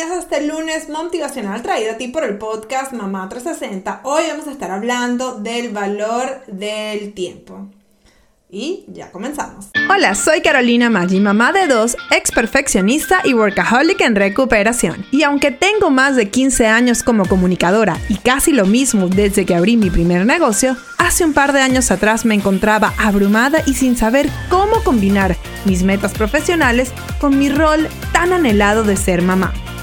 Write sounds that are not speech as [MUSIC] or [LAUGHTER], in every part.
bienvenidas a este lunes motivacional traído a ti por el podcast Mamá 360. Hoy vamos a estar hablando del valor del tiempo. Y ya comenzamos. Hola, soy Carolina Maggi, mamá de dos, ex perfeccionista y workaholic en recuperación. Y aunque tengo más de 15 años como comunicadora y casi lo mismo desde que abrí mi primer negocio, hace un par de años atrás me encontraba abrumada y sin saber cómo combinar mis metas profesionales con mi rol tan anhelado de ser mamá.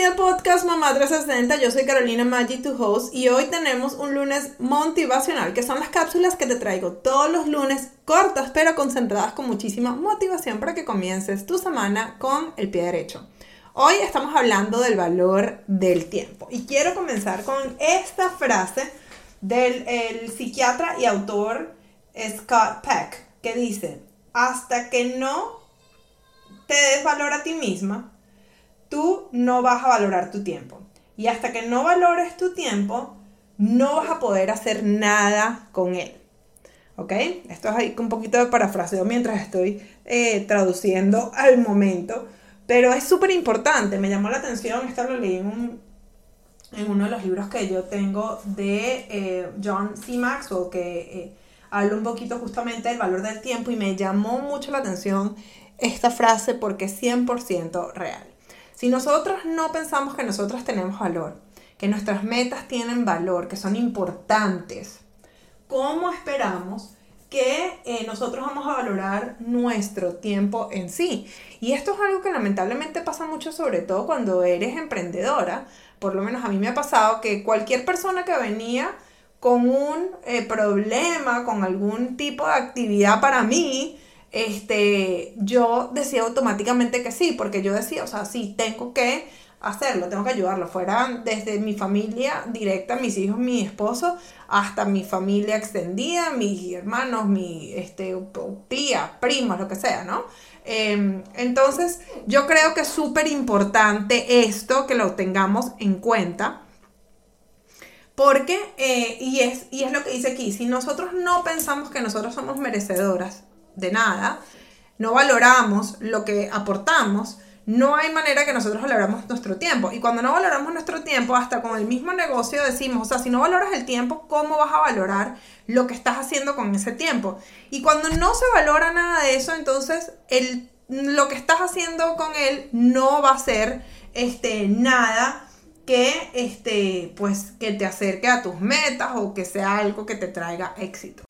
Bienvenida al podcast Mamá 360. Yo soy Carolina Maggi, tu host, y hoy tenemos un lunes motivacional, que son las cápsulas que te traigo todos los lunes, cortas pero concentradas con muchísima motivación para que comiences tu semana con el pie derecho. Hoy estamos hablando del valor del tiempo y quiero comenzar con esta frase del psiquiatra y autor Scott Peck, que dice, hasta que no te des valor a ti misma, tú no vas a valorar tu tiempo. Y hasta que no valores tu tiempo, no vas a poder hacer nada con él. ¿Ok? Esto es ahí un poquito de parafraseo mientras estoy eh, traduciendo al momento. Pero es súper importante, me llamó la atención, esto lo leí en, uno de los libros que yo tengo de eh, John C. Maxwell, que eh, habla un poquito justamente del valor del tiempo y me llamó mucho la atención esta frase porque es 100% real. Si nosotros no pensamos que nosotros tenemos valor, que nuestras metas tienen valor, que son importantes, ¿cómo esperamos que eh, nosotros vamos a valorar nuestro tiempo en sí? Y esto es algo que lamentablemente pasa mucho, sobre todo cuando eres emprendedora. Por lo menos a mí me ha pasado que cualquier persona que venía con un eh, problema, con algún tipo de actividad para mí, este, yo decía automáticamente que sí, porque yo decía, o sea, sí, tengo que hacerlo, tengo que ayudarlo, fuera desde mi familia directa, mis hijos, mi esposo, hasta mi familia extendida, mis hermanos, mi este, tía, primos, lo que sea, ¿no? Em, entonces, yo creo que es súper importante esto, que lo tengamos en cuenta. Porque, eh, y, es, y es lo que dice aquí, si nosotros no pensamos que nosotros somos merecedoras de nada, no valoramos lo que aportamos, no hay manera que nosotros valoramos nuestro tiempo. Y cuando no valoramos nuestro tiempo, hasta con el mismo negocio decimos, o sea, si no valoras el tiempo, ¿cómo vas a valorar lo que estás haciendo con ese tiempo? Y cuando no se valora nada de eso, entonces el, lo que estás haciendo con él no va a ser este, nada que, este, pues, que te acerque a tus metas o que sea algo que te traiga éxito.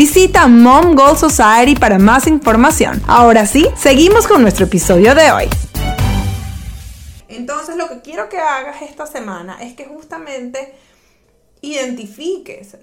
Visita Mom Goal Society para más información. Ahora sí, seguimos con nuestro episodio de hoy. Entonces lo que quiero que hagas esta semana es que justamente identifiques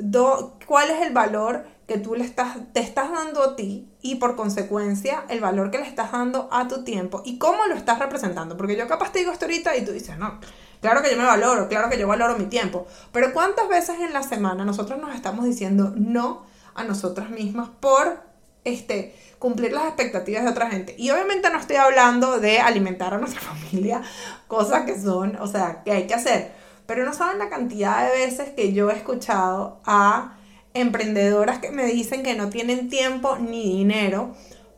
cuál es el valor que tú le estás, te estás dando a ti y por consecuencia el valor que le estás dando a tu tiempo y cómo lo estás representando. Porque yo capaz te digo esto ahorita y tú dices, no, claro que yo me valoro, claro que yo valoro mi tiempo. Pero ¿cuántas veces en la semana nosotros nos estamos diciendo no a nosotras mismas por este, cumplir las expectativas de otra gente. Y obviamente no estoy hablando de alimentar a nuestra [LAUGHS] familia, cosas que son, o sea, que hay que hacer. Pero no saben la cantidad de veces que yo he escuchado a emprendedoras que me dicen que no tienen tiempo ni dinero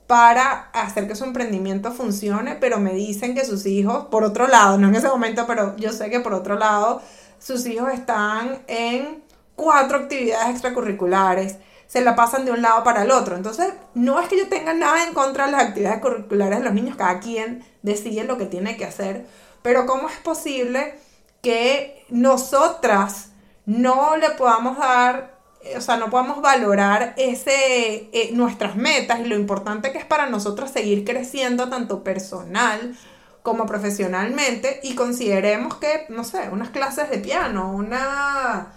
para hacer que su emprendimiento funcione, pero me dicen que sus hijos, por otro lado, no en ese momento, pero yo sé que por otro lado, sus hijos están en cuatro actividades extracurriculares, se la pasan de un lado para el otro. Entonces, no es que yo tenga nada en contra de las actividades curriculares de los niños, cada quien decide lo que tiene que hacer, pero ¿cómo es posible que nosotras no le podamos dar eh, o sea, no podemos valorar ese, eh, nuestras metas y lo importante que es para nosotros seguir creciendo tanto personal como profesionalmente y consideremos que, no sé, unas clases de piano, una...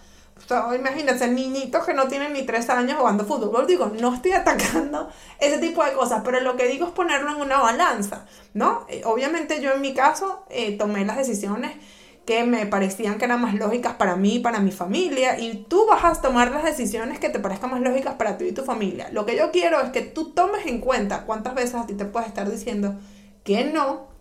O sea, imagínense, niñitos que no tienen ni tres años jugando fútbol. Digo, no estoy atacando ese tipo de cosas, pero lo que digo es ponerlo en una balanza, ¿no? Eh, obviamente yo en mi caso tomé las decisiones que me parecían que eran más lógicas para mí y para mi familia y tú vas a tomar las decisiones que te parezcan más lógicas para ti y tu familia. Lo que yo quiero es que tú tomes en cuenta cuántas veces a ti te puedes estar diciendo que no,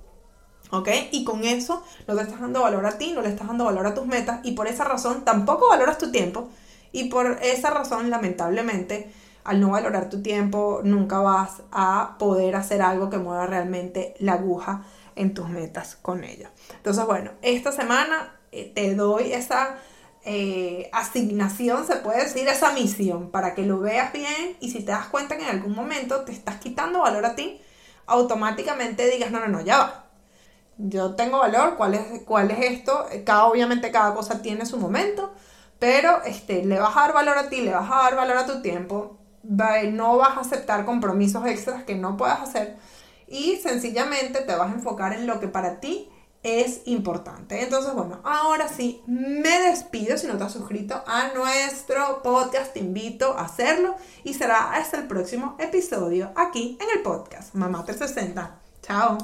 ¿ok? Y con eso no te estás dando valor a ti, no le estás dando valor a tus metas y por esa razón tampoco valoras tu tiempo y por esa razón lamentablemente al no valorar tu tiempo nunca vas a poder hacer algo que mueva realmente la aguja en tus metas con ella. Entonces, bueno, esta semana eh, te doy esa eh, asignación, se puede decir, esa misión, para que lo veas bien y si te das cuenta que en algún momento te estás quitando valor a ti, automáticamente digas, no, no, no, ya va. Yo tengo valor, ¿cuál es, cuál es esto? Cada, obviamente cada cosa tiene su momento, pero este, le vas a dar valor a ti, le vas a dar valor a tu tiempo, no vas a aceptar compromisos extras que no puedas hacer y sencillamente te vas a enfocar en lo que para ti es importante. Entonces, bueno, ahora sí, me despido. Si no te has suscrito a nuestro podcast, te invito a hacerlo y será hasta el próximo episodio aquí en el podcast Mamá 360. Chao.